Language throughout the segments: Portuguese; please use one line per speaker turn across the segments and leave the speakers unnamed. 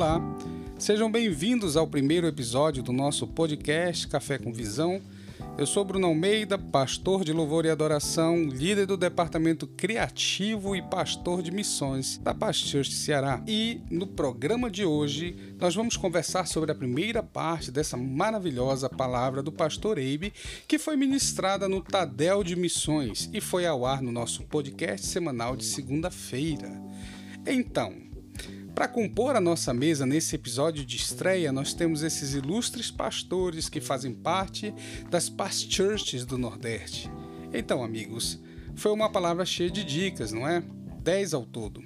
Olá, sejam bem-vindos ao primeiro episódio do nosso podcast Café com Visão. Eu sou Bruno Almeida, pastor de louvor e adoração, líder do departamento criativo e pastor de missões da Paz Church Ceará. E no programa de hoje nós vamos conversar sobre a primeira parte dessa maravilhosa palavra do pastor Eibe, que foi ministrada no Tadel de Missões e foi ao ar no nosso podcast semanal de segunda-feira. Então, para compor a nossa mesa nesse episódio de estreia, nós temos esses ilustres pastores que fazem parte das past churches do Nordeste. Então, amigos, foi uma palavra cheia de dicas, não é? Dez ao todo.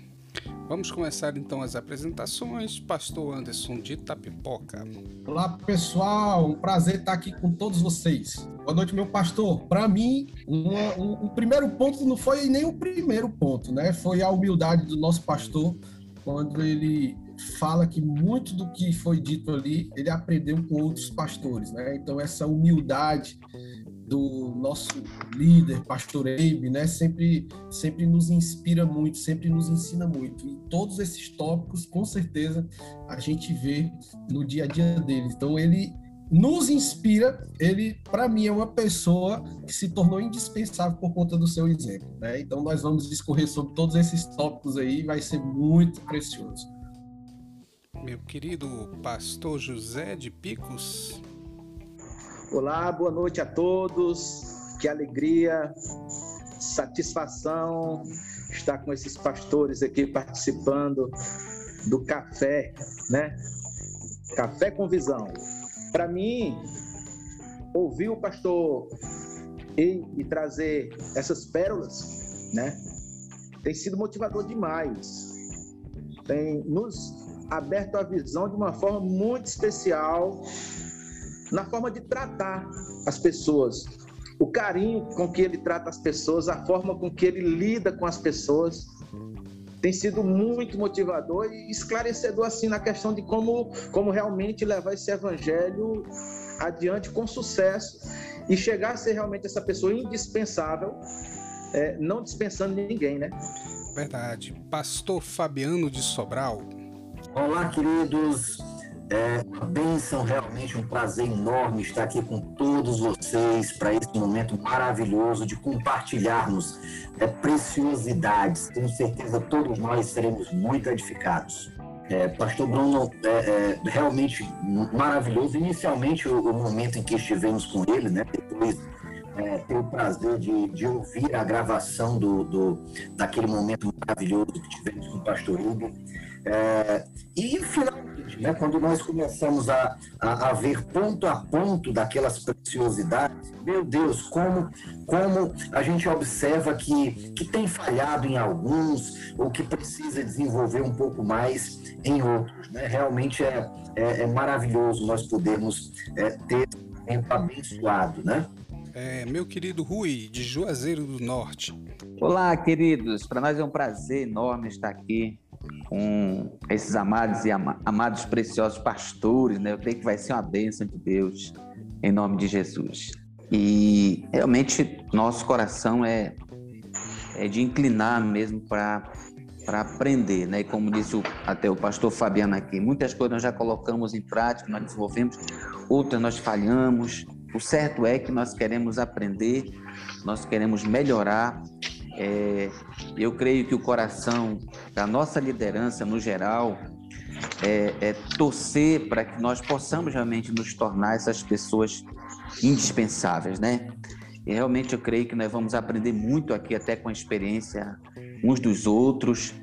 Vamos começar então as apresentações. Pastor Anderson de Itapipoca.
Olá, pessoal. Um prazer estar aqui com todos vocês. Boa noite, meu pastor. Para mim, um, um primeiro ponto não foi nem o primeiro ponto, né? Foi a humildade do nosso pastor quando ele fala que muito do que foi dito ali ele aprendeu com outros pastores, né? Então essa humildade do nosso líder, pastor Eibe, né, sempre sempre nos inspira muito, sempre nos ensina muito. E todos esses tópicos, com certeza, a gente vê no dia a dia dele. Então ele nos inspira, ele, para mim, é uma pessoa que se tornou indispensável por conta do seu exemplo. Né? Então, nós vamos discorrer sobre todos esses tópicos aí, vai ser muito precioso.
Meu querido pastor José de Picos.
Olá, boa noite a todos. Que alegria, satisfação estar com esses pastores aqui participando do café, né? Café com visão. Para mim, ouvir o pastor e, e trazer essas pérolas, né, tem sido motivador demais. Tem nos aberto a visão de uma forma muito especial na forma de tratar as pessoas, o carinho com que ele trata as pessoas, a forma com que ele lida com as pessoas tem sido muito motivador e esclarecedor assim na questão de como, como realmente levar esse evangelho adiante com sucesso e chegar a ser realmente essa pessoa indispensável, é, não dispensando ninguém, né?
Verdade. Pastor Fabiano de Sobral.
Olá, queridos. É uma bênção, realmente um prazer enorme estar aqui com todos vocês para esse momento maravilhoso de compartilharmos é, preciosidades. Tenho certeza todos nós seremos muito edificados. É, Pastor Bruno, é, é, realmente maravilhoso. Inicialmente, o, o, momento em que estivemos com ele, né? depois é, ter o prazer de, de, ouvir a gravação do, do, daquele momento maravilhoso que tivemos com o Pastor Hugo. É, e finalmente, né, quando nós começamos a, a, a, ver ponto a ponto daquelas preciosidades, meu Deus, como, como a gente observa que, que tem falhado em alguns, ou que precisa desenvolver um pouco mais em outros. Né? Realmente é, é, é maravilhoso nós podermos é, ter tempo abençoado, né?
É, meu querido Rui, de Juazeiro do Norte.
Olá, queridos. Para nós é um prazer enorme estar aqui com esses amados e ama amados preciosos pastores, né? Eu creio que vai ser uma bênção de Deus, em nome de Jesus. E realmente nosso coração é, é de inclinar mesmo para para aprender, né? E como disse o, até o pastor Fabiano aqui, muitas coisas nós já colocamos em prática, nós desenvolvemos, outras nós falhamos. O certo é que nós queremos aprender, nós queremos melhorar é, eu creio que o coração da nossa liderança no geral é, é torcer para que nós possamos realmente nos tornar essas pessoas indispensáveis, né? E realmente eu creio que nós vamos aprender muito aqui, até com a experiência uns dos outros.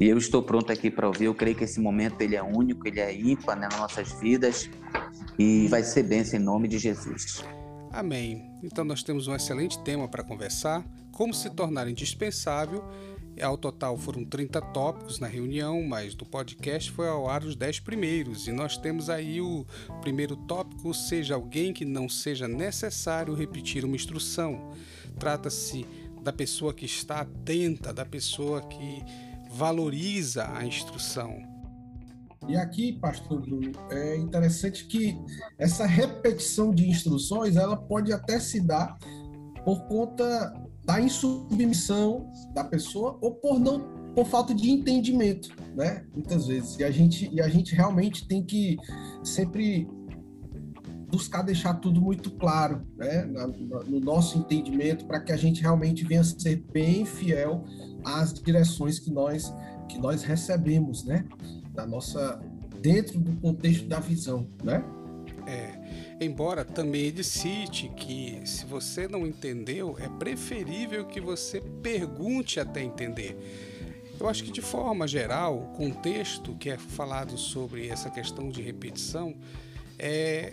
E eu estou pronto aqui para ouvir. Eu creio que esse momento ele é único, ele é ímpar né, nas nossas vidas e vai ser bênção em nome de Jesus.
Amém. Então nós temos um excelente tema para conversar como se tornar indispensável. Ao total foram 30 tópicos na reunião, mas do podcast foi ao ar os 10 primeiros. E nós temos aí o primeiro tópico: seja alguém que não seja necessário repetir uma instrução. Trata-se da pessoa que está atenta, da pessoa que valoriza a instrução.
E aqui, pastor Bruno, é interessante que essa repetição de instruções, ela pode até se dar por conta da insubmissão da pessoa ou por não por falta de entendimento, né? Muitas vezes. E a gente, e a gente realmente tem que sempre buscar deixar tudo muito claro, né? Na, na, no nosso entendimento, para que a gente realmente venha ser bem fiel às direções que nós que nós recebemos, né? Da nossa dentro do contexto da visão, né?
É. Embora também ele cite que se você não entendeu, é preferível que você pergunte até entender. Eu acho que de forma geral, o contexto que é falado sobre essa questão de repetição é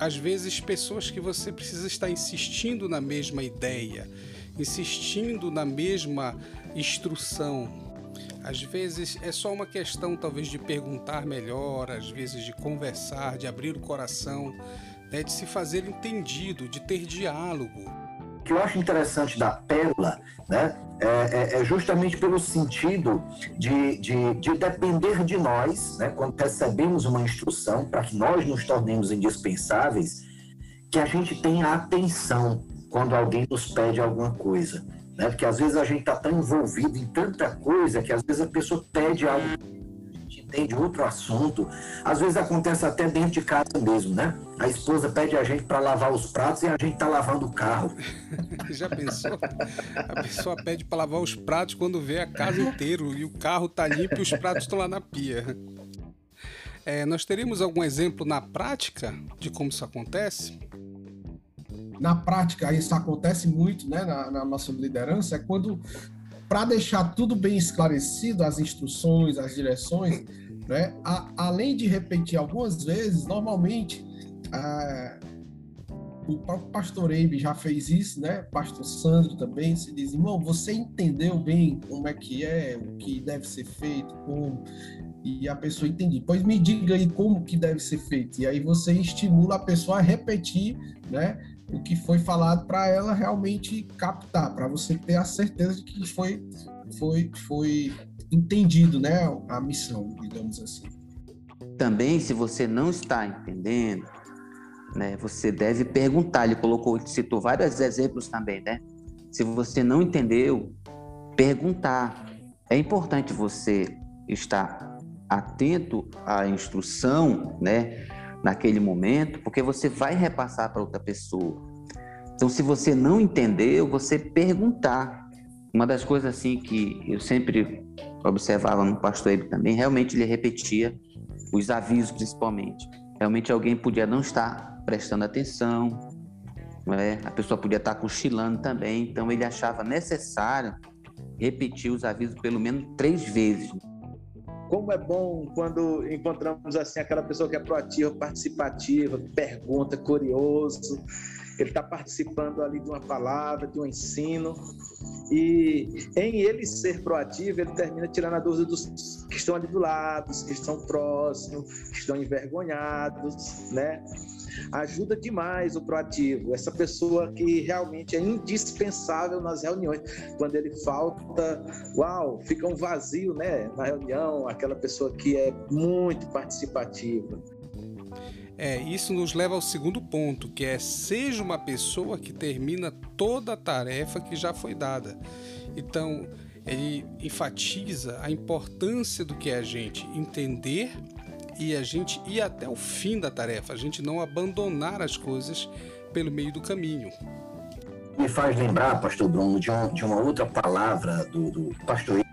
às vezes pessoas que você precisa estar insistindo na mesma ideia, insistindo na mesma instrução. Às vezes é só uma questão talvez de perguntar melhor, às vezes de conversar, de abrir o coração, né, de se fazer entendido, de ter diálogo.
O que eu acho interessante da pérola né, é, é, é justamente pelo sentido de, de, de, depender de nós, né, quando recebemos uma instrução, para que nós nos tornemos indispensáveis, que a gente tenha atenção quando alguém nos pede alguma coisa. Né? Porque às vezes a gente está tão envolvido em tanta coisa que às vezes a pessoa pede algo entende outro assunto. Às vezes acontece até dentro de casa mesmo, né? A esposa pede a gente para lavar os pratos e a gente tá lavando o carro.
Já pensou? A pessoa pede para lavar os pratos quando vê a casa inteira e o carro tá limpo e os pratos estão lá na pia. É, nós teríamos algum exemplo na prática de como isso acontece?
Na prática, isso acontece muito né, na, na nossa liderança, é quando para deixar tudo bem esclarecido, as instruções, as direções, né? A, além de repetir algumas vezes, normalmente a, o próprio pastor Eibe já fez isso, né? Pastor Sandro também se diz, irmão, você entendeu bem como é que é, o que deve ser feito, como e a pessoa entende. Pois me diga aí como que deve ser feito. E aí você estimula a pessoa a repetir, né? o que foi falado para ela realmente captar, para você ter a certeza de que foi, foi, foi entendido, né, a missão, digamos assim.
Também, se você não está entendendo, né, você deve perguntar. Ele colocou, citou vários exemplos também, né? Se você não entendeu, perguntar. É importante você estar atento à instrução, né? naquele momento, porque você vai repassar para outra pessoa. Então, se você não entendeu, você perguntar. Uma das coisas assim que eu sempre observava no pastor Ebe também, realmente ele repetia os avisos principalmente. Realmente alguém podia não estar prestando atenção, né? a pessoa podia estar cochilando também, então ele achava necessário repetir os avisos pelo menos três vezes.
Como é bom quando encontramos assim aquela pessoa que é proativa, participativa, pergunta, curioso. Ele está participando ali de uma palavra, de um ensino. E em ele ser proativo, ele termina tirando a dúvida dos que estão ali do lado, que estão próximos, que estão envergonhados, né? ajuda demais o proativo, essa pessoa que realmente é indispensável nas reuniões. Quando ele falta, uau, fica um vazio, né, na reunião, aquela pessoa que é muito participativa.
É, isso nos leva ao segundo ponto, que é seja uma pessoa que termina toda a tarefa que já foi dada. Então, ele enfatiza a importância do que é a gente entender e a gente ir até o fim da tarefa, a gente não abandonar as coisas pelo meio do caminho.
Me faz lembrar, pastor Bruno, de, um, de uma outra palavra do, do pastor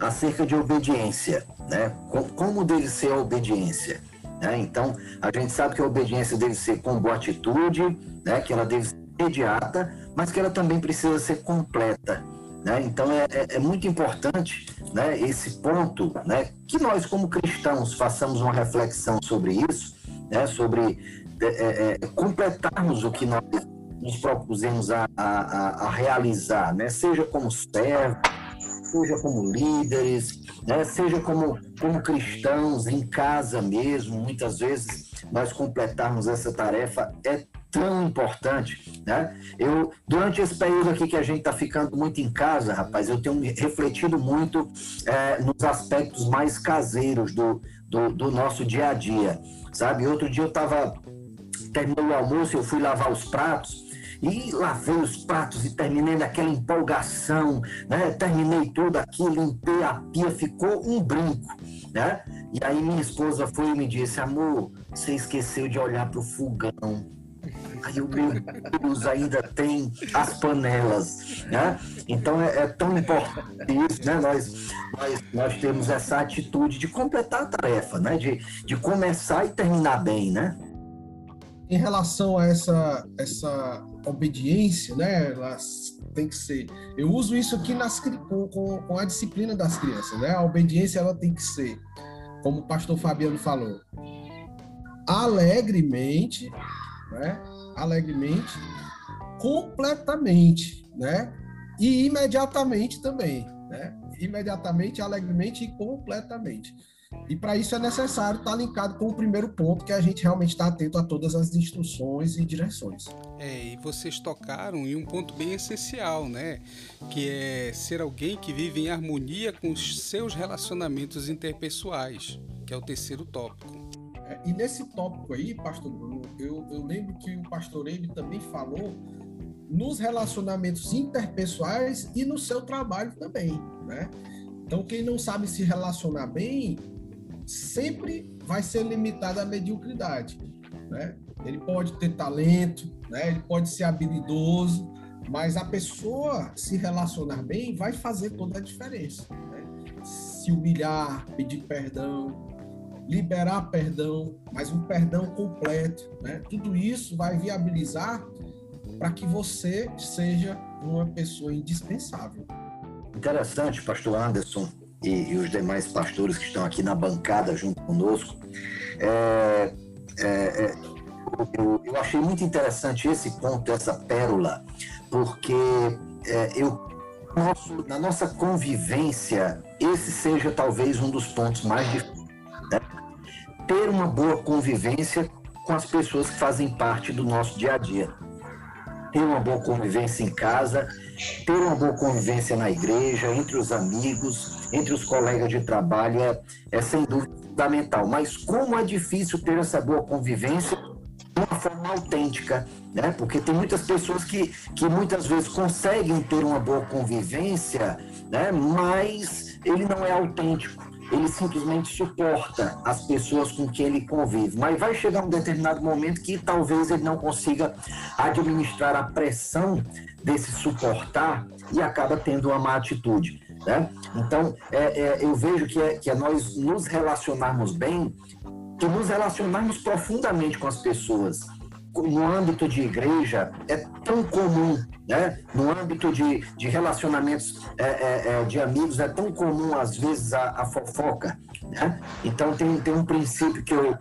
acerca de obediência, né? Como deve ser a obediência? Né? Então, a gente sabe que a obediência deve ser com boa atitude, né? Que ela deve ser imediata, mas que ela também precisa ser completa. Né? Então é, é, é, muito importante né, esse ponto, né, que nós como cristãos façamos uma reflexão sobre isso, né, sobre é, é, é completarmos o que nós nos propusemos a, a, a realizar, né, seja como servos, seja como líderes, né, seja como, como cristãos em casa mesmo, muitas vezes nós completarmos essa tarefa é tão importante, né? Eu, durante esse período aqui que a gente está ficando muito em casa, rapaz, eu tenho refletido muito é, nos aspectos mais caseiros do, do, do, nosso dia a dia, sabe? Outro dia eu estava, terminou o almoço, eu fui lavar os pratos, E lavei os pratos e terminei naquela empolgação, né? Terminei tudo aqui, limpei a pia, ficou um brinco, né? E aí minha esposa foi e me disse, amor, você esqueceu de olhar para o fogão. Aí o meu Deus ainda tem as panelas, né? Então é, é, tão importante isso, né? Nós, nós, nós temos essa atitude de completar a tarefa, né? De, de começar e terminar bem, né?
Em relação a essa, essa obediência, né? Ela tem que ser. Eu uso isso aqui nas, com, com a disciplina das crianças, né? A obediência ela tem que ser, como o pastor Fabiano falou, alegremente, né? alegremente, completamente, né? E imediatamente também, né? Imediatamente, alegremente e completamente. E para isso é necessário estar tá linkado com o primeiro ponto, que a gente realmente está atento a todas as instruções e direções.
É, e vocês tocaram em um ponto bem essencial, né? Que é ser alguém que vive em harmonia com os seus relacionamentos interpessoais, que é o terceiro tópico.
É, e nesse tópico aí, pastor Bruno, eu, eu lembro que o pastor Eime também falou nos relacionamentos interpessoais e no seu trabalho também, né? Então, quem não sabe se relacionar bem, sempre vai ser limitado à mediocridade, né? Ele pode ter talento, né? Ele pode ser habilidoso, mas a pessoa se relacionar bem vai fazer toda a diferença. Né? Se humilhar, pedir perdão, liberar perdão, mas um perdão completo, né? Tudo isso vai viabilizar para que você seja uma pessoa indispensável.
Interessante, pastor Anderson e, e, os demais pastores que estão aqui na bancada junto conosco. É, é, é, eu, eu, achei muito interessante esse ponto, essa pérola, porque é, eu nosso, na nossa convivência, esse seja talvez um dos pontos mais difíceis ter uma boa convivência com as pessoas que fazem parte do nosso dia a dia. Ter uma boa convivência em casa, ter uma boa convivência na igreja, entre os amigos, entre os colegas de trabalho, é, é sem dúvida fundamental. Mas como é difícil ter essa boa convivência de uma forma autêntica, né? Porque tem muitas pessoas que, que muitas vezes conseguem ter uma boa convivência, né? Mas ele não é autêntico ele simplesmente suporta as pessoas com quem ele convive. Mas vai chegar um determinado momento que talvez ele não consiga administrar a pressão desse suportar e acaba tendo uma má atitude. Né? Então, é, é, eu vejo que é, que é nós nos relacionarmos bem, que nos relacionarmos profundamente com as pessoas no âmbito de igreja é tão comum, né? No âmbito de, de relacionamentos é, é, é, de amigos é tão comum às vezes a, a fofoca, né? Então tem, tem um princípio que eu,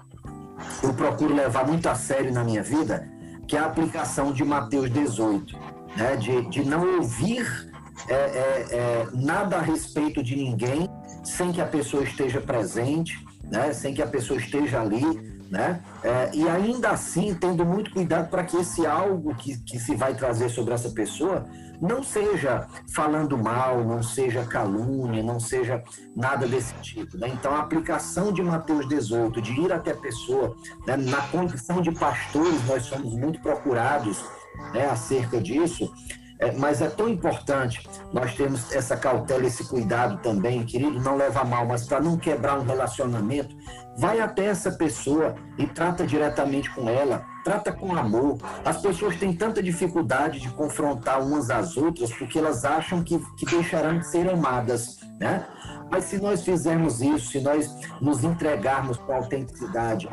eu procuro levar muito a sério na minha vida, que é a aplicação de Mateus 18, né? De, de não ouvir é, é, é, nada a respeito de ninguém sem que a pessoa esteja presente, né? Sem que a pessoa esteja ali né? É, e ainda assim, tendo muito cuidado para que esse algo que, que se vai trazer sobre essa pessoa não seja falando mal, não seja calúnia, não seja nada desse tipo. Né? Então, a aplicação de Mateus 18, de ir até a pessoa, né? na condição de pastores, nós somos muito procurados né, acerca disso, é, mas é tão importante nós termos essa cautela, esse cuidado também, querido, não leva mal, mas para não quebrar um relacionamento, vai até essa pessoa e trata diretamente com ela, trata com amor. As pessoas têm tanta dificuldade de confrontar umas às outras porque elas acham que, que deixarão de ser amadas, né? Mas se nós fizermos isso, se nós nos entregarmos com autenticidade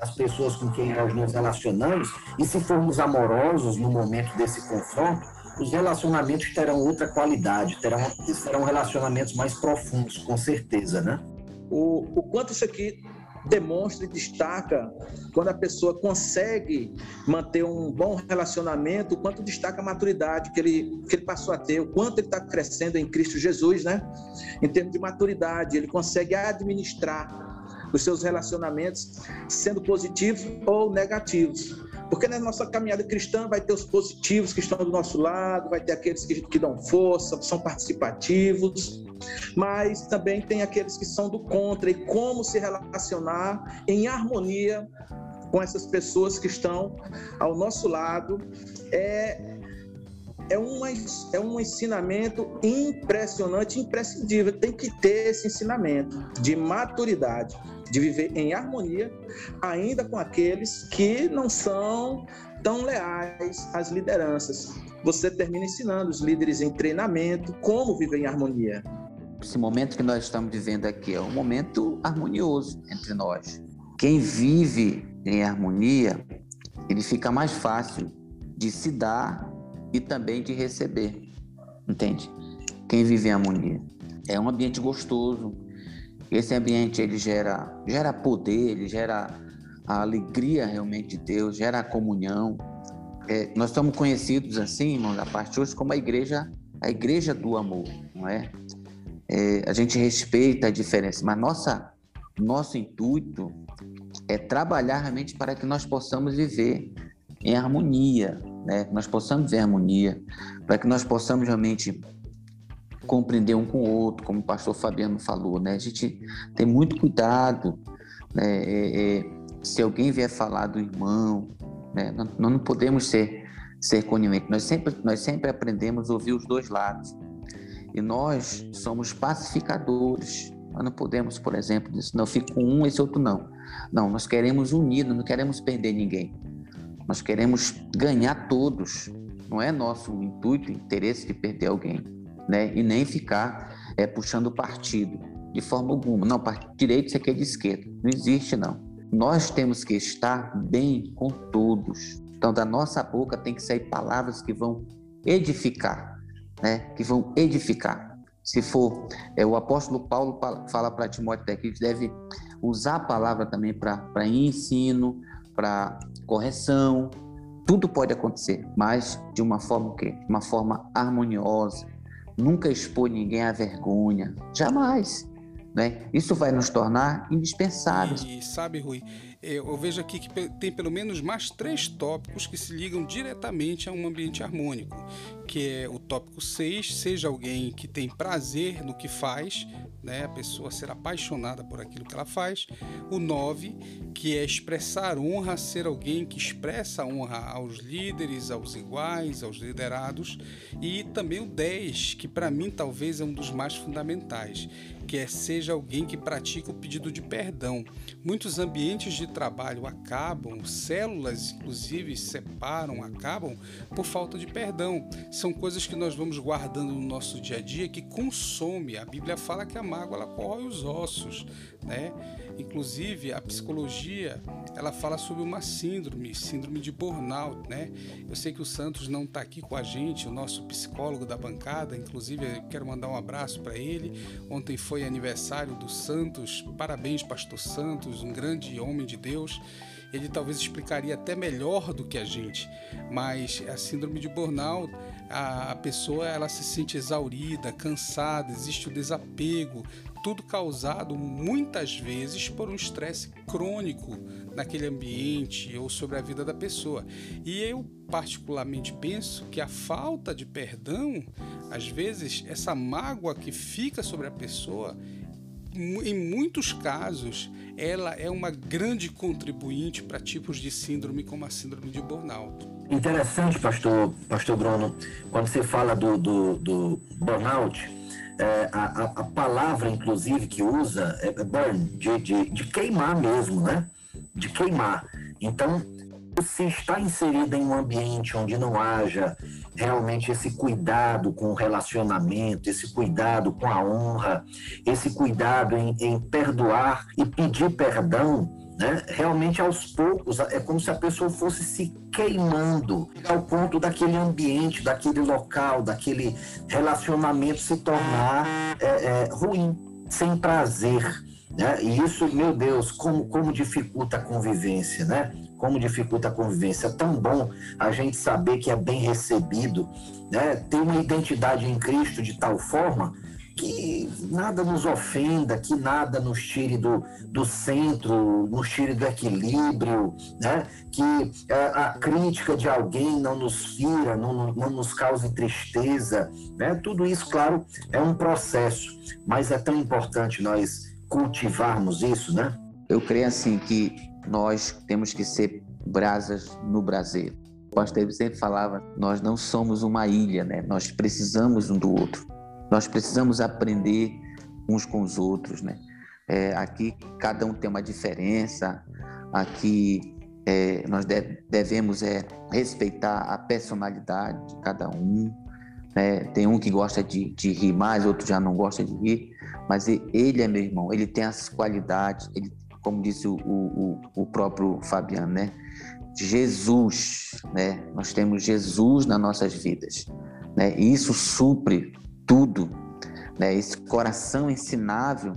às pessoas com quem nós nos relacionamos, e se formos amorosos no momento desse confronto, os relacionamentos terão outra qualidade, terão, serão relacionamentos mais profundos, com certeza, né?
O, o quanto isso aqui demonstra e destaca quando a pessoa consegue manter um bom relacionamento, o quanto destaca a maturidade que ele, que ele passou a ter, o quanto ele está crescendo em Cristo Jesus, né? Em termos de maturidade, ele consegue administrar os seus relacionamentos, sendo positivos ou negativos. Porque na nossa caminhada cristã vai ter os positivos que estão do nosso lado, vai ter aqueles que, que dão força, são participativos, mas também tem aqueles que são do contra e como se relacionar em harmonia com essas pessoas que estão ao nosso lado. É é, uma, é um ensinamento impressionante, imprescindível. Tem que ter esse ensinamento de maturidade, de viver em harmonia, ainda com aqueles que não são tão leais às lideranças. Você termina ensinando os líderes em treinamento como viver em harmonia.
Esse momento que nós estamos vivendo aqui é um momento harmonioso entre nós. Quem vive em harmonia, ele fica mais fácil de se dar e também de receber. Entende? Quem vive em harmonia. É um ambiente gostoso. Esse ambiente ele gera, gera poder, ele gera a alegria realmente de Deus, gera a comunhão. É, nós estamos conhecidos assim, irmãos, a parte hoje como a igreja, a igreja do amor, não é? é a gente respeita a diferença, mas nossa, nosso intuito é trabalhar realmente para que nós possamos viver em harmonia, né? Que nós possamos em harmonia, para que nós possamos realmente compreender um com o outro, como o pastor Fabiano falou, né? A gente tem muito cuidado, né? É, é, se alguém vier falar do irmão, né? Nós, não podemos ser ser coniventes. Nós sempre nós sempre aprendemos a ouvir os dois lados. E nós somos pacificadores. Nós não podemos, por exemplo, dizer, não fico com um, esse outro não. Não, nós queremos unir, não queremos perder ninguém. Nós queremos ganhar todos. Não é nosso intuito, interesse de perder alguém, né? E nem ficar é, puxando partido de forma alguma. Não, direito isso aqui é de esquerda. Não existe, não. Nós temos que estar bem com todos. Então, da nossa boca tem que sair palavras que vão edificar, né? Que vão edificar. Se for, é, o apóstolo Paulo fala para Timóteo que a gente deve usar a palavra também para ensino, para correção. Tudo pode acontecer, mas de uma forma o quê? Uma forma harmoniosa. Nunca expor ninguém à vergonha. Jamais. Né? Isso vai nos tornar indispensáveis.
E sabe, Rui, eu vejo aqui que tem pelo menos mais três tópicos que se ligam diretamente a um ambiente harmônico, que é o tópico 6, seja alguém que tem prazer no que faz, né, a pessoa ser apaixonada por aquilo que ela faz, o 9, que é expressar honra, ser alguém que expressa honra aos líderes, aos iguais, aos liderados, e também o 10, que para mim talvez é um dos mais fundamentais, que é seja alguém que pratica o pedido de perdão. Muitos ambientes de trabalho acabam, células inclusive separam, acabam por falta de perdão. São coisas que nós vamos guardando no nosso dia a dia que consome. A Bíblia fala que a mágoa ela corrói os ossos, né? Inclusive a psicologia ela fala sobre uma síndrome, síndrome de burnout, né? Eu sei que o Santos não está aqui com a gente, o nosso psicólogo da bancada, inclusive eu quero mandar um abraço para ele. Ontem foi aniversário do Santos, parabéns, Pastor Santos, um grande homem de Deus ele talvez explicaria até melhor do que a gente, mas a síndrome de burnout, a, a pessoa ela se sente exaurida, cansada, existe o desapego, tudo causado muitas vezes por um estresse crônico naquele ambiente ou sobre a vida da pessoa. E eu particularmente penso que a falta de perdão, às vezes essa mágoa que fica sobre a pessoa, em muitos casos, ela é uma grande contribuinte para tipos de síndrome como a síndrome de burnout.
Interessante, pastor, pastor Bruno, quando você fala do, do, do burnout, é, a, a, palavra, inclusive, que usa é burn, de, de, de queimar mesmo, né? De queimar. Então, se está inserida em um ambiente onde não haja realmente esse cuidado com o relacionamento, esse cuidado com a honra, esse cuidado em, em perdoar e pedir perdão, né? Realmente, aos poucos, é como se a pessoa fosse se queimando ao ponto daquele ambiente, daquele local, daquele relacionamento se tornar é, é, ruim, sem prazer. Né? E isso, meu Deus, como, como dificulta a convivência, né? Como dificulta a convivência. É tão bom a gente saber que é bem recebido, né? Ter uma identidade em Cristo de tal forma que nada nos ofenda, que nada nos tire do, do centro, nos tire do equilíbrio, né? que a, é, a crítica de alguém não nos fira, não, não nos cause tristeza. Né? Tudo isso, claro, é um processo, mas é tão importante nós cultivarmos isso, né?
Eu creio assim que nós temos que ser brasas no braseiro. O pastor sempre falava: nós não somos uma ilha, né? Nós precisamos um do outro. Nós precisamos aprender uns com os outros, né? É, aqui cada um tem uma diferença. Aqui é, nós devemos é, respeitar a personalidade de cada um. Né? Tem um que gosta de, de, rir mais, outro já não gosta de rir, mas ele é meu irmão, ele tem as qualidades, ele, como disse o, o, o próprio Fabiano, né? Jesus, né? Nós temos Jesus nas nossas vidas, né? E isso supre tudo, né? Esse coração ensinável,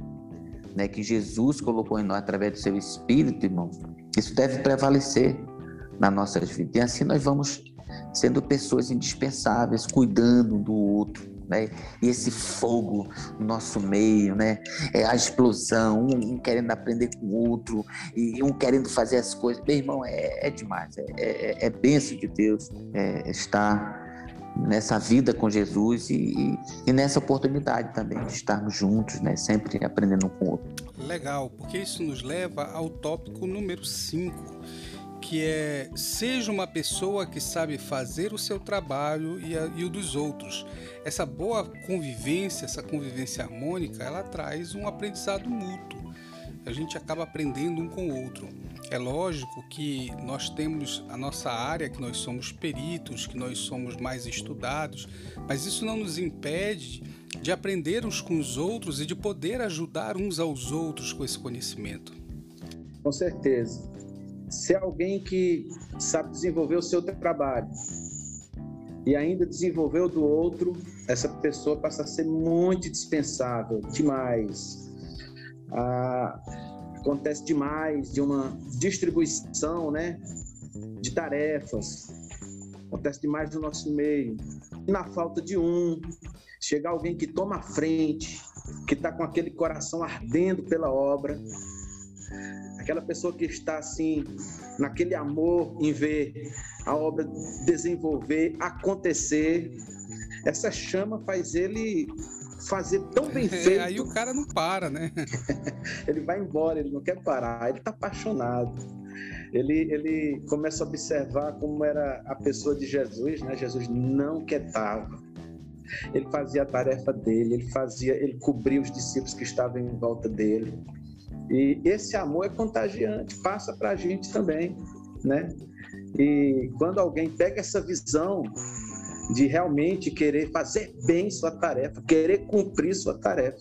né? Que Jesus colocou em nós através do seu Espírito, irmão. Isso deve prevalecer nas nossas vidas. E assim nós vamos sendo pessoas indispensáveis, cuidando do outro, né? E esse fogo no nosso meio, né? É a explosão, um, querendo aprender com o outro e um querendo fazer as coisas. Meu irmão, é, é demais, é, é, é bênção de Deus é, estar nessa vida com Jesus e, e, nessa oportunidade também de estarmos juntos, né? Sempre aprendendo com o outro.
Legal, porque isso nos leva ao tópico número 5 que é seja uma pessoa que sabe fazer o seu trabalho e, a, e, o dos outros. Essa boa convivência, essa convivência harmônica, ela traz um aprendizado mútuo. A gente acaba aprendendo um com o outro. É lógico que nós temos a nossa área, que nós somos peritos, que nós somos mais estudados, mas isso não nos impede de aprender uns com os outros e de poder ajudar uns aos outros com esse conhecimento.
Com certeza se alguém que sabe desenvolver o seu trabalho e ainda desenvolveu do outro, essa pessoa passa a ser muito dispensável, demais. Ah, acontece demais de uma distribuição, né, de tarefas. Acontece demais no nosso meio. Na falta de um, chegar alguém que toma a frente, que está com aquele coração ardendo pela obra, aquela pessoa que está assim, naquele amor em ver a obra desenvolver, acontecer, essa chama faz ele fazer tão bem feito. É,
aí o cara não para, né?
ele vai embora, ele não quer parar, ele está apaixonado. Ele, ele começa a observar como era a pessoa de Jesus, né? Jesus não quietava. Ele fazia a tarefa dele, ele fazia, ele cobria os discípulos que estavam em volta dele. E esse amor é contagiante, passa para a gente também, né? E quando alguém pega essa visão de realmente querer fazer bem sua tarefa, querer cumprir sua tarefa.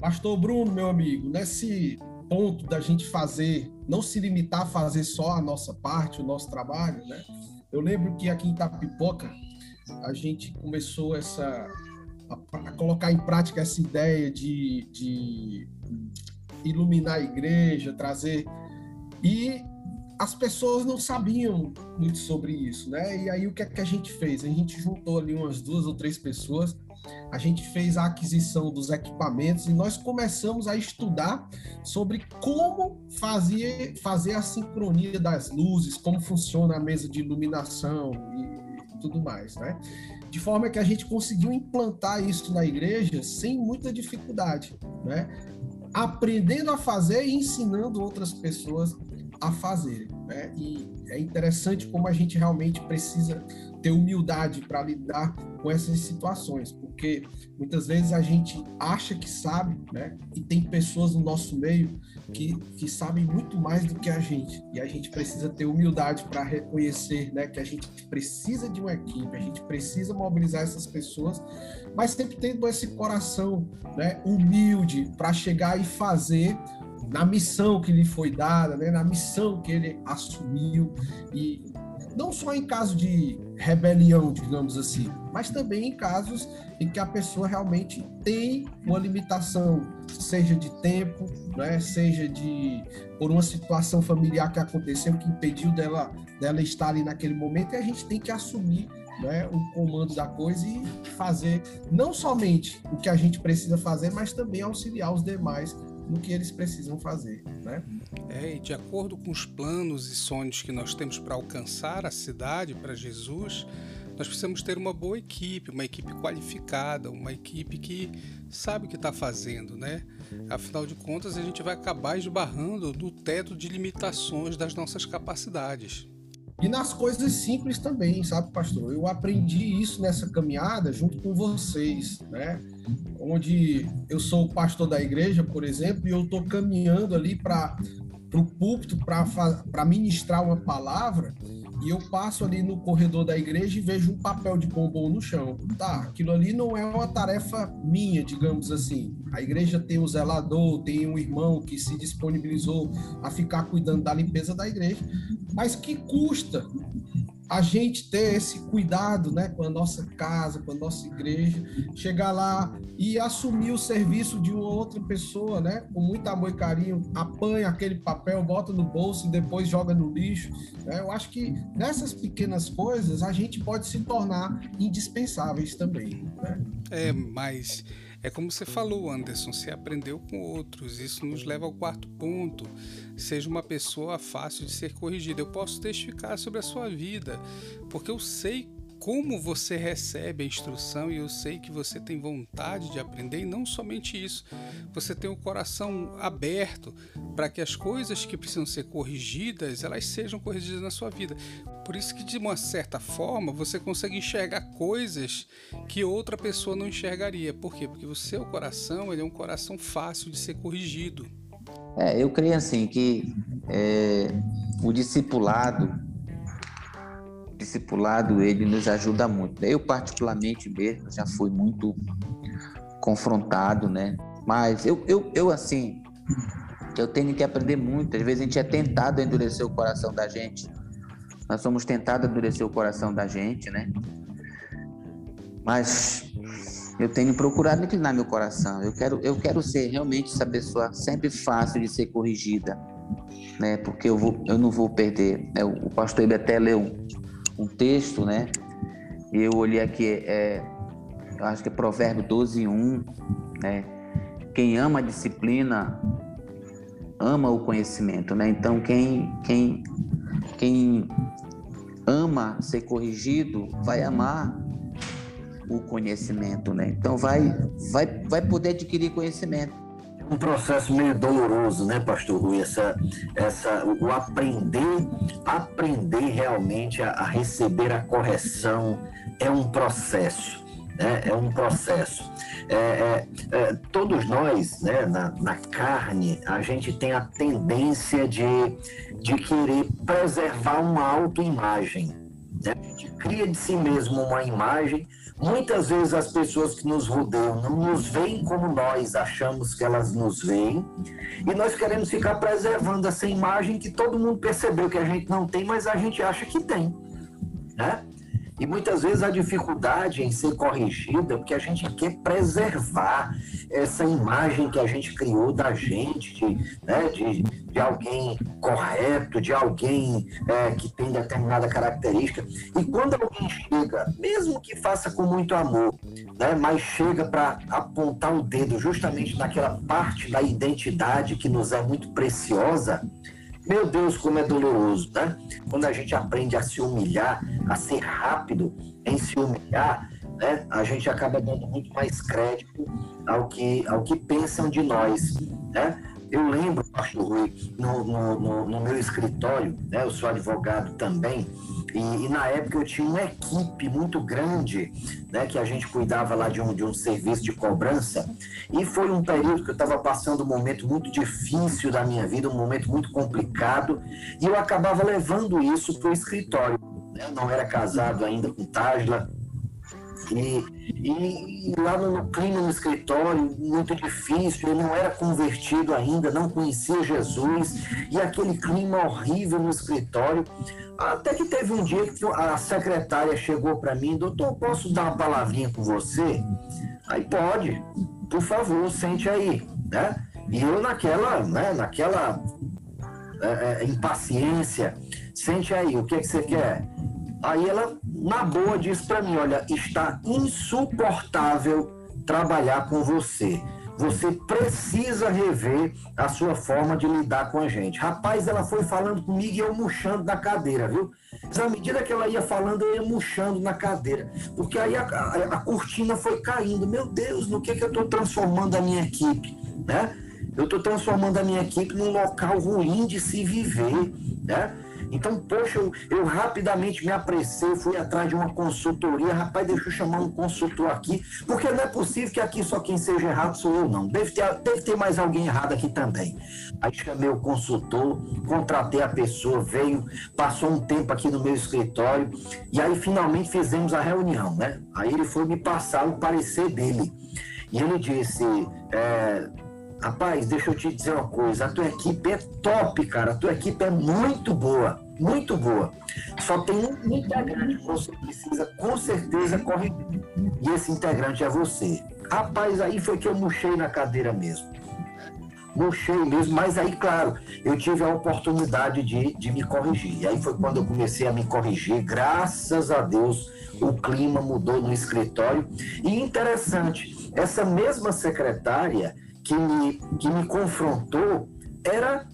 Pastor Bruno, meu amigo, nesse ponto da gente fazer, não se limitar a fazer só a nossa parte, o nosso trabalho, né? Eu lembro que aqui em Tapipoca a gente começou essa a, a colocar em prática essa ideia de, de iluminar a igreja, trazer. E as pessoas não sabiam muito sobre isso, né? E aí o que é que a gente fez? A gente juntou ali umas duas ou três pessoas, a gente fez a aquisição dos equipamentos e nós começamos a estudar sobre como fazer, fazer a sincronia das luzes, como funciona a mesa de iluminação e tudo mais, né? De forma que a gente conseguiu implantar isso na igreja sem muita dificuldade, né? Aprendendo a fazer e ensinando outras pessoas a fazer. Né? E é interessante como a gente realmente precisa ter humildade para lidar com essas situações, porque muitas vezes a gente acha que sabe, né? E tem pessoas no nosso meio que, que sabem muito mais do que a gente. E a gente precisa ter humildade para reconhecer, né, que a gente precisa de uma equipe, a gente precisa mobilizar essas pessoas, mas sempre tendo esse coração, né, humilde para chegar e fazer na missão que lhe foi dada, né, na missão que ele assumiu e não só em caso de rebelião, digamos assim, mas também em casos em que a pessoa realmente tem uma limitação, seja de tempo, né, seja de por uma situação familiar que aconteceu que impediu dela dela estar ali naquele momento, e a gente tem que assumir né, o comando da coisa e fazer não somente o que a gente precisa fazer, mas também auxiliar os demais no que eles precisam fazer, né?
É, e de acordo com os planos e sonhos que nós temos para alcançar a cidade, para Jesus, nós precisamos ter uma boa equipe, uma equipe qualificada, uma equipe que sabe o que está fazendo, né? Afinal de contas, a gente vai acabar esbarrando no teto de limitações das nossas capacidades.
E nas coisas simples também, sabe, pastor? Eu aprendi isso nessa caminhada junto com vocês, né? Onde eu sou pastor da igreja, por exemplo, e eu estou caminhando ali para o púlpito para ministrar uma palavra e eu passo ali no corredor da igreja e vejo um papel de bombom no chão. Tá, aquilo ali não é uma tarefa minha, digamos assim. A igreja tem o zelador, tem um irmão que se disponibilizou a ficar cuidando da limpeza da igreja, mas que custa a gente ter esse cuidado né, com a nossa casa, com a nossa igreja, chegar lá e assumir o serviço de uma outra pessoa, né, com muito amor e carinho, apanha aquele papel, bota no bolso e depois joga no lixo. Né? Eu acho que nessas pequenas coisas a gente pode se tornar indispensáveis também. Né?
É, mas é como você falou, Anderson, você aprendeu com outros. Isso nos leva ao quarto ponto. Seja uma pessoa fácil de ser corrigida. Eu posso testificar sobre a sua vida, porque eu sei como você recebe a instrução e eu sei que você tem vontade de aprender e não somente isso, você tem o coração aberto para que as coisas que precisam ser corrigidas, elas sejam corrigidas na sua vida. Por isso que de uma certa forma você consegue enxergar coisas que outra pessoa não enxergaria. Por quê? Porque o seu coração, ele é um coração fácil de ser corrigido.
É, eu creio assim que é, o discipulado discipulado ele nos ajuda muito. Eu particularmente mesmo já fui muito confrontado, né? Mas eu, eu, eu assim, eu tenho que aprender muito. Às vezes a gente é tentado a endurecer o coração da gente. Nós somos tentados a endurecer o coração da gente, né? Mas eu tenho procurado inclinar meu coração. Eu quero, eu quero ser realmente essa pessoa sempre fácil de ser corrigida, né? Porque eu, vou, eu não vou perder. É, o pastor ele até leu um texto, né? Eu olhei aqui, é, acho que é Provérbio 12, 1, né? Quem ama a disciplina ama o conhecimento, né? Então quem quem quem ama ser corrigido vai amar o conhecimento, né? Então vai vai vai poder adquirir conhecimento
um processo meio doloroso, né, Pastor Rui? Essa, essa, o aprender, aprender realmente a, a receber a correção é um processo. Né? É um processo. É, é, é, todos nós, né, na, na, carne, a gente tem a tendência de, de querer preservar uma autoimagem. Né? A gente cria de si mesmo uma imagem Muitas vezes as pessoas que nos rodeiam não nos veem como nós achamos que elas nos veem, e nós queremos ficar preservando essa imagem que todo mundo percebeu que a gente não tem, mas a gente acha que tem, né? E muitas vezes a dificuldade em ser corrigida, porque a gente quer preservar essa imagem que a gente criou da gente, de, né, de, de alguém correto, de alguém é, que tem determinada característica. E quando alguém chega, mesmo que faça com muito amor, né, mas chega para apontar o dedo justamente naquela parte da identidade que nos é muito preciosa, meu Deus, como é doloroso, né? Quando a gente aprende a se humilhar, a ser rápido em se humilhar, né? A gente acaba dando muito mais crédito ao que, ao que pensam de nós, né? Eu lembro, pastor Rui, no, no, no, no meu escritório, né? Eu sou advogado também, e, e, na época eu tinha uma equipe muito grande, né, que a gente cuidava lá de um, de um serviço de cobrança. E foi um período que eu estava passando um momento muito difícil da minha vida, um momento muito complicado, e eu acabava levando isso para o escritório. Né? Eu não era casado ainda com E, e, lá no, clima no escritório, muito difícil, eu não era convertido ainda, não conhecia Jesus, e aquele clima horrível no escritório. Até que teve um dia que a secretária chegou para mim, doutor, posso dar uma palavrinha com você? Aí pode, por favor, sente aí, né? E eu naquela, né, naquela é, é, impaciência, sente aí, o que, é que você quer? Aí ela, na boa, disse para mim: Olha, está insuportável trabalhar com você. Você precisa rever a sua forma de lidar com a gente. Rapaz, ela foi falando comigo e eu murchando na cadeira, viu? À medida que ela ia falando, eu ia murchando na cadeira. Porque aí a, a, a cortina foi caindo. Meu Deus, no que, que eu estou transformando a minha equipe? Né? Eu estou transformando a minha equipe num local ruim de se viver. Né? Então, poxa, eu, eu rapidamente me apressei, fui atrás de uma consultoria. Rapaz, deixa eu chamar um consultor aqui, porque não é possível que aqui só quem seja errado sou eu, não. Deve ter, deve ter mais alguém errado aqui também. Aí chamei o consultor, contratei a pessoa, veio, passou um tempo aqui no meu escritório, e aí finalmente fizemos a reunião, né? Aí ele foi me passar o parecer dele. E ele disse: é, Rapaz, deixa eu te dizer uma coisa, a tua equipe é top, cara. A tua equipe é muito boa, muito boa. Só tem um integrante que você precisa, com certeza, corrigir. E esse integrante é você. Rapaz, aí foi que eu murchei na cadeira mesmo. Murchei mesmo, mas aí, claro, eu tive a oportunidade de, de me corrigir. E aí foi quando eu comecei a me corrigir. Graças a Deus, o clima mudou no escritório. E interessante, essa mesma secretária que me, que me confrontou era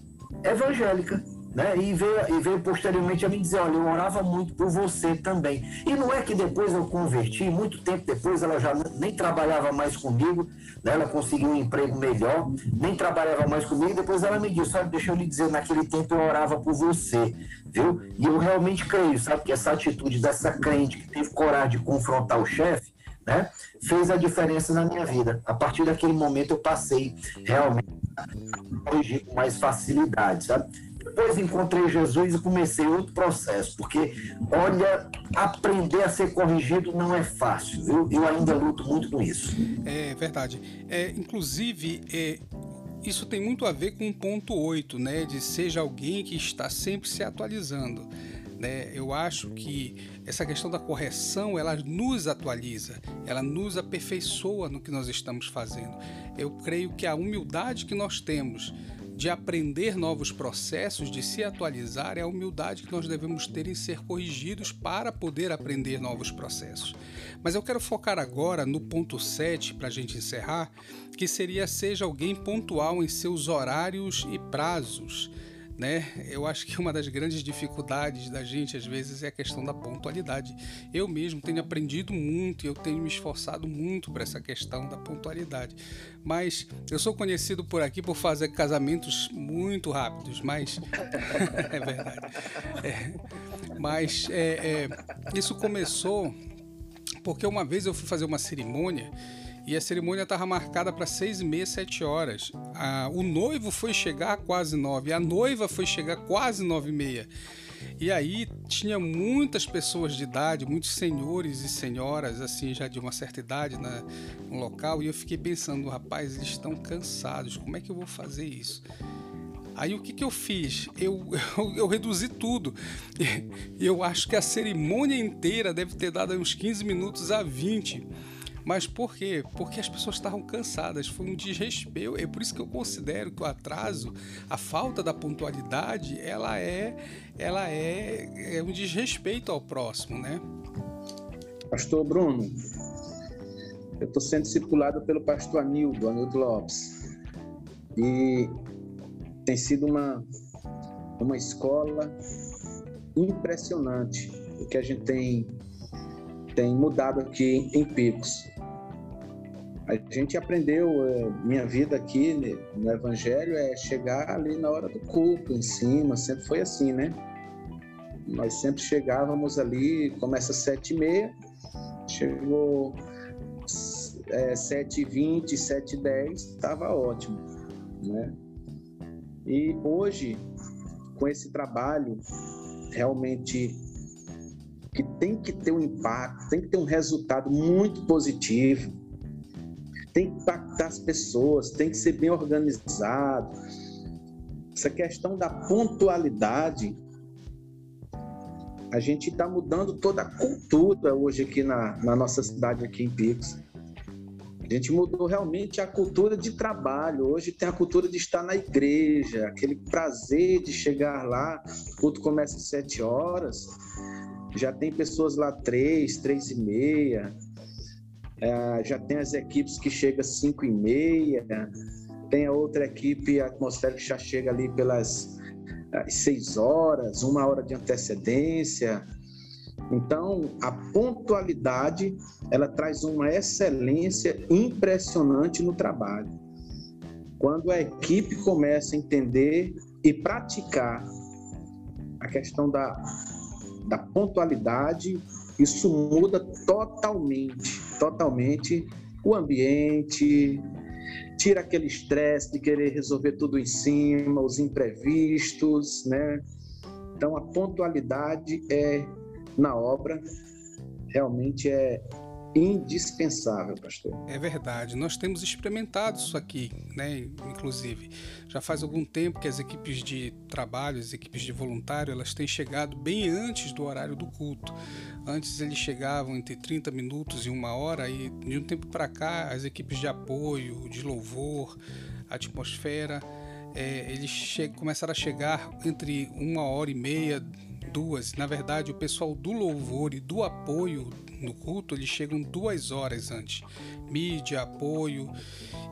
evangélica. Né? E, veio, e veio posteriormente a me dizer: Olha, eu orava muito por você também. E não é que depois eu converti, muito tempo depois ela já nem trabalhava mais comigo, né? ela conseguiu um emprego melhor, nem trabalhava mais comigo. Depois ela me disse: Olha, deixa eu lhe dizer, naquele tempo eu orava por você, viu? E eu realmente creio, sabe, que essa atitude dessa crente que teve coragem de confrontar o chefe né, fez a diferença na minha vida. A partir daquele momento eu passei realmente a corrigir com mais facilidade, sabe? Depois encontrei Jesus e comecei outro processo, porque, olha, aprender a ser corrigido não é fácil, viu? Eu ainda luto muito com isso.
É verdade. É, inclusive, é, isso tem muito a ver com o ponto 8, né? De seja alguém que está sempre se atualizando. Né? Eu acho que essa questão da correção ela nos atualiza, ela nos aperfeiçoa no que nós estamos fazendo. Eu creio que a humildade que nós temos de aprender novos processos, de se atualizar, é a humildade que nós devemos ter em ser corrigidos para poder aprender novos processos. Mas eu quero focar agora no ponto 7 para a gente encerrar, que seria seja alguém pontual em seus horários e prazos né? Eu acho que uma das grandes dificuldades da gente às vezes é a questão da pontualidade. Eu mesmo tenho aprendido muito eu tenho me esforçado muito para essa questão da pontualidade. Mas eu sou conhecido por aqui por fazer casamentos muito rápidos, mas é verdade. É, mas é, é, isso começou porque uma vez eu fui fazer uma cerimônia e a cerimônia estava marcada para seis e meia, sete horas. o noivo foi chegar quase nove, a noiva foi chegar quase nove e meia. E aí tinha muitas pessoas de idade, muitos senhores e senhoras, assim, já de uma certa idade na, no local, e eu fiquei pensando, rapaz, eles estão cansados, como é que eu vou fazer isso? Aí o que, que eu fiz? Eu, eu, eu reduzi tudo. Eu acho que a cerimônia inteira deve ter dado uns 15 minutos a 20 mas por quê? Porque as pessoas estavam cansadas, foi um desrespeito. É por isso que eu considero que o atraso, a falta da pontualidade, ela é, ela é, é um desrespeito ao próximo, né?
Pastor Bruno, eu estou sendo circulado pelo pastor Anildo, Anildo Lopes. E tem sido uma, uma escola impressionante o que a gente tem, tem mudado aqui em Picos. A gente aprendeu, é, minha vida aqui né, no Evangelho é chegar ali na hora do culto, em cima, sempre foi assim, né? Nós sempre chegávamos ali, começa às sete e meia, chegou é, sete e vinte, sete e dez, estava ótimo, né? E hoje, com esse trabalho realmente que tem que ter um impacto, tem que ter um resultado muito positivo, tem que impactar as pessoas, tem que ser bem organizado. Essa questão da pontualidade, a gente está mudando toda a cultura hoje aqui na, na nossa cidade, aqui em Pix. A gente mudou realmente a cultura de trabalho. Hoje tem a cultura de estar na igreja, aquele prazer de chegar lá, o culto começa às sete horas, já tem pessoas lá três, três e meia, é, já tem as equipes que chegam às 5 e meia, tem a outra equipe atmosférica que já chega ali pelas 6 horas, uma hora de antecedência. Então, a pontualidade, ela traz uma excelência impressionante no trabalho. Quando a equipe começa a entender e praticar a questão da, da pontualidade, isso muda totalmente, totalmente o ambiente, tira aquele estresse de querer resolver tudo em cima, os imprevistos, né? Então a pontualidade é na obra realmente é indispensável, pastor.
É verdade. Nós temos experimentado isso aqui, né? Inclusive, já faz algum tempo que as equipes de trabalho, as equipes de voluntário, elas têm chegado bem antes do horário do culto. Antes eles chegavam entre 30 minutos e uma hora e de um tempo para cá as equipes de apoio, de louvor, atmosfera, é, eles começaram a chegar entre uma hora e meia, duas. Na verdade, o pessoal do louvor e do apoio no culto, eles chegam duas horas antes. Mídia, apoio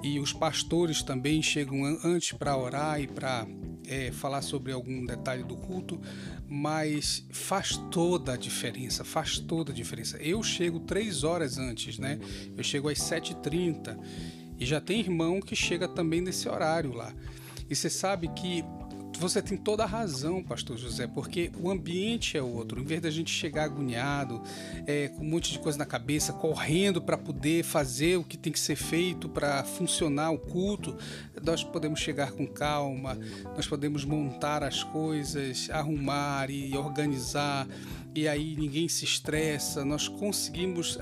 e os pastores também chegam antes para orar e para é, falar sobre algum detalhe do culto, mas faz toda a diferença, faz toda a diferença. Eu chego três horas antes, né? Eu chego às 7h30 e já tem irmão que chega também nesse horário lá. E você sabe que você tem toda a razão, pastor José, porque o ambiente é outro. Em vez da gente chegar agoniado, é, com um monte de coisa na cabeça, correndo para poder fazer o que tem que ser feito para funcionar o culto, nós podemos chegar com calma, nós podemos montar as coisas, arrumar e organizar e aí ninguém se estressa, nós conseguimos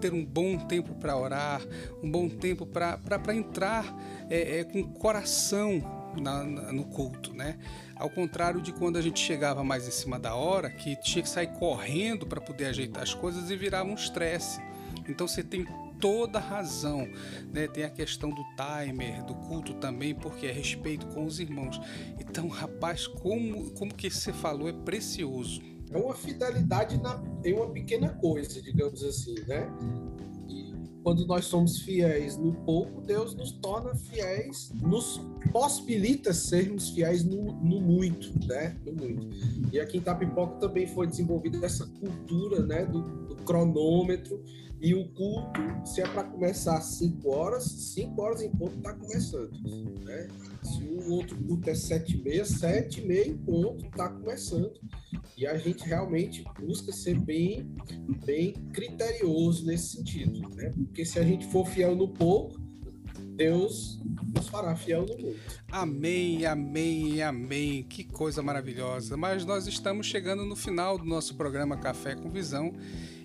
ter um bom tempo para orar, um bom tempo para entrar é, é, com coração na, na, no culto, né? Ao contrário de quando a gente chegava mais em cima da hora, que tinha que sair correndo para poder ajeitar as coisas e virava um estresse. Então você tem toda razão, né? Tem a questão do timer, do culto também, porque é respeito com os irmãos. Então, rapaz, como, como que você falou é precioso.
É uma fidelidade na, em uma pequena coisa, digamos assim, né? Quando nós somos fiéis no pouco, Deus nos torna fiéis, nos possibilita sermos fiéis no, no muito, né? No muito. E aqui em Tapipoca também foi desenvolvida essa cultura, né, do, do cronômetro e o culto, se é para começar às 5 horas, 5 horas em ponto está começando, né? Se o outro culto é 7 e meia, 7 e meia em ponto está começando. E a gente realmente busca ser bem, bem criterioso nesse sentido, né? Porque se a gente for fiel no pouco, Deus nos fará fiel no muito.
Amém, amém, amém. Que coisa maravilhosa. Mas nós estamos chegando no final do nosso programa Café com Visão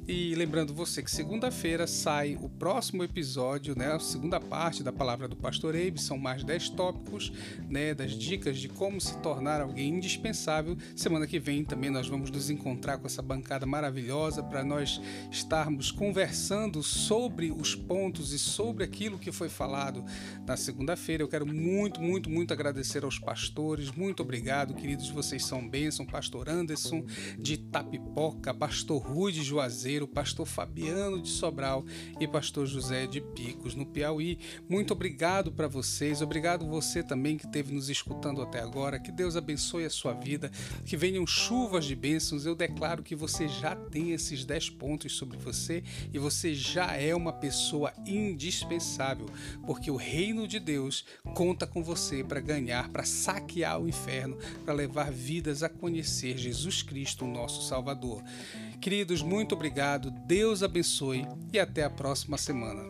e lembrando você que segunda-feira sai o próximo episódio, né, a segunda parte da palavra do Pastor Eibe, são mais 10 tópicos, né, das dicas de como se tornar alguém indispensável. Semana que vem também nós vamos nos encontrar com essa bancada maravilhosa para nós estarmos conversando sobre os pontos e sobre aquilo que foi falado na segunda-feira. Eu quero muito, muito, muito agradecer aos pastores. Muito obrigado, queridos, vocês são bênção. Pastor Anderson de Tapipoca, Pastor Rui de Juazeiro, Cruzeiro, pastor Fabiano de Sobral e pastor José de Picos, no Piauí. Muito obrigado para vocês, obrigado você também que esteve nos escutando até agora. Que Deus abençoe a sua vida, que venham chuvas de bênçãos. Eu declaro que você já tem esses 10 pontos sobre você e você já é uma pessoa indispensável, porque o reino de Deus conta com você para ganhar, para saquear o inferno, para levar vidas a conhecer Jesus Cristo, o nosso Salvador. Queridos, muito obrigado, Deus abençoe e até a próxima semana.